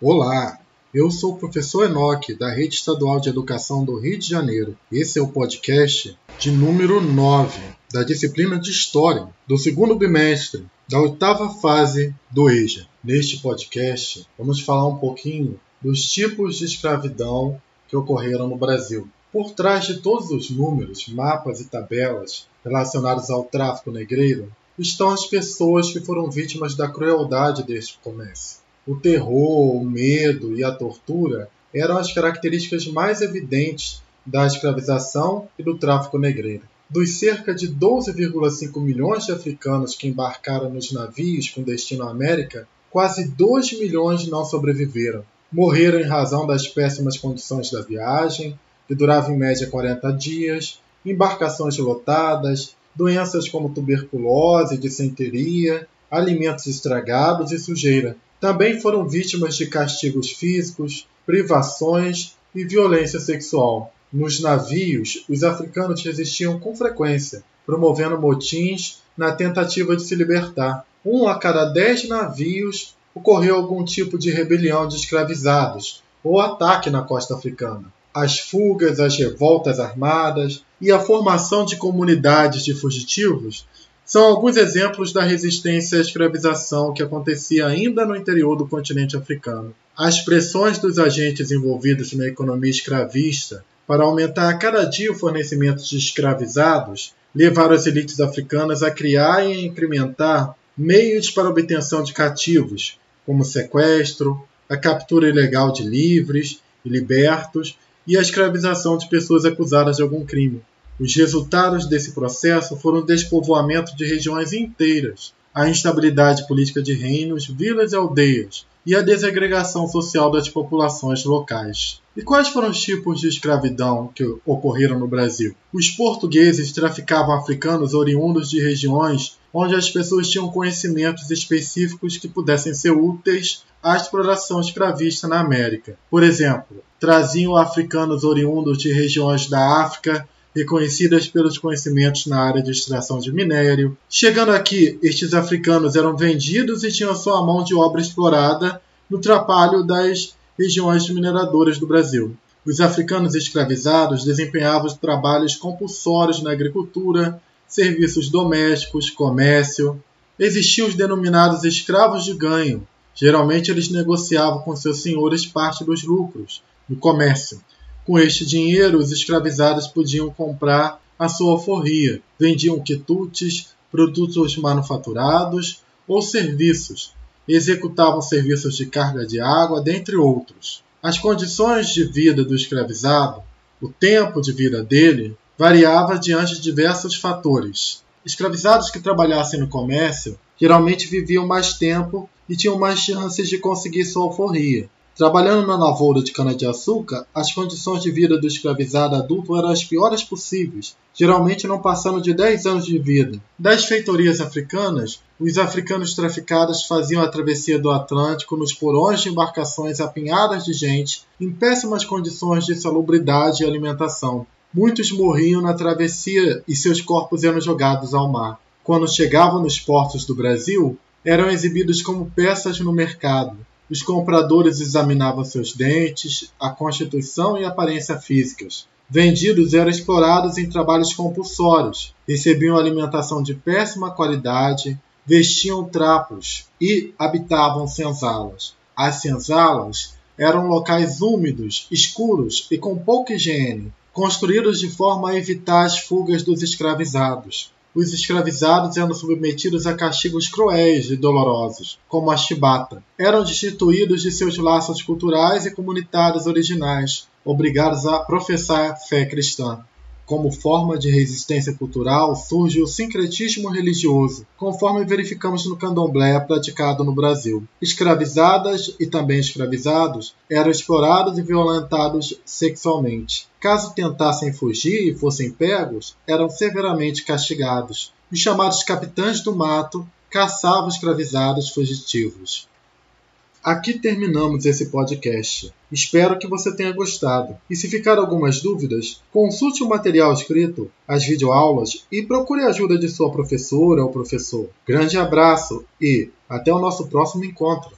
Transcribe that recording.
Olá, eu sou o professor Enoque, da Rede Estadual de Educação do Rio de Janeiro. Esse é o podcast de número 9 da disciplina de História do segundo bimestre da oitava fase do EJA. Neste podcast, vamos falar um pouquinho dos tipos de escravidão que ocorreram no Brasil. Por trás de todos os números, mapas e tabelas relacionados ao tráfico negreiro estão as pessoas que foram vítimas da crueldade deste comércio. O terror, o medo e a tortura eram as características mais evidentes da escravização e do tráfico negreiro. Dos cerca de 12,5 milhões de africanos que embarcaram nos navios com destino à América, quase 2 milhões não sobreviveram. Morreram em razão das péssimas condições da viagem, que durava em média 40 dias, embarcações lotadas, doenças como tuberculose, dissenteria, alimentos estragados e sujeira. Também foram vítimas de castigos físicos, privações e violência sexual. Nos navios, os africanos resistiam com frequência, promovendo motins na tentativa de se libertar. Um a cada dez navios ocorreu algum tipo de rebelião de escravizados ou ataque na costa africana as fugas, as revoltas armadas e a formação de comunidades de fugitivos são alguns exemplos da resistência à escravização que acontecia ainda no interior do continente africano. As pressões dos agentes envolvidos na economia escravista para aumentar a cada dia o fornecimento de escravizados levaram as elites africanas a criar e a implementar meios para obtenção de cativos, como sequestro, a captura ilegal de livres e libertos e a escravização de pessoas acusadas de algum crime. Os resultados desse processo foram o despovoamento de regiões inteiras, a instabilidade política de reinos, vilas e aldeias, e a desagregação social das populações locais. E quais foram os tipos de escravidão que ocorreram no Brasil? Os portugueses traficavam africanos oriundos de regiões onde as pessoas tinham conhecimentos específicos que pudessem ser úteis à exploração escravista na América. Por exemplo, traziam africanos oriundos de regiões da África reconhecidas pelos conhecimentos na área de extração de minério. Chegando aqui, estes africanos eram vendidos e tinham sua mão de obra explorada no trabalho das regiões mineradoras do Brasil. Os africanos escravizados desempenhavam trabalhos compulsórios na agricultura, serviços domésticos, comércio. Existiam os denominados escravos de ganho. Geralmente eles negociavam com seus senhores parte dos lucros no comércio. Com este dinheiro, os escravizados podiam comprar a sua alforria, vendiam quitutes, produtos manufaturados ou serviços, executavam serviços de carga de água, dentre outros. As condições de vida do escravizado, o tempo de vida dele, variava diante de diversos fatores. Escravizados que trabalhassem no comércio geralmente viviam mais tempo e tinham mais chances de conseguir sua alforria. Trabalhando na lavoura de cana-de-açúcar, as condições de vida do escravizado adulto eram as piores possíveis, geralmente não passando de 10 anos de vida. Das feitorias africanas, os africanos traficados faziam a travessia do Atlântico nos porões de embarcações apinhadas de gente, em péssimas condições de salubridade e alimentação. Muitos morriam na travessia e seus corpos eram jogados ao mar. Quando chegavam nos portos do Brasil, eram exibidos como peças no mercado. Os compradores examinavam seus dentes, a constituição e aparência físicas. Vendidos eram explorados em trabalhos compulsórios, recebiam alimentação de péssima qualidade, vestiam trapos e habitavam senzalas. As senzalas eram locais úmidos, escuros e com pouca higiene, construídos de forma a evitar as fugas dos escravizados os escravizados eram submetidos a castigos cruéis e dolorosos, como a chibata. Eram destituídos de seus laços culturais e comunitários originais, obrigados a professar fé cristã. Como forma de resistência cultural surge o sincretismo religioso, conforme verificamos no candomblé praticado no Brasil. Escravizadas e também escravizados eram explorados e violentados sexualmente. Caso tentassem fugir e fossem pegos, eram severamente castigados. Os chamados capitães do mato caçavam escravizados fugitivos. Aqui terminamos esse podcast. Espero que você tenha gostado. E se ficar algumas dúvidas, consulte o material escrito, as videoaulas e procure a ajuda de sua professora ou professor. Grande abraço e até o nosso próximo encontro.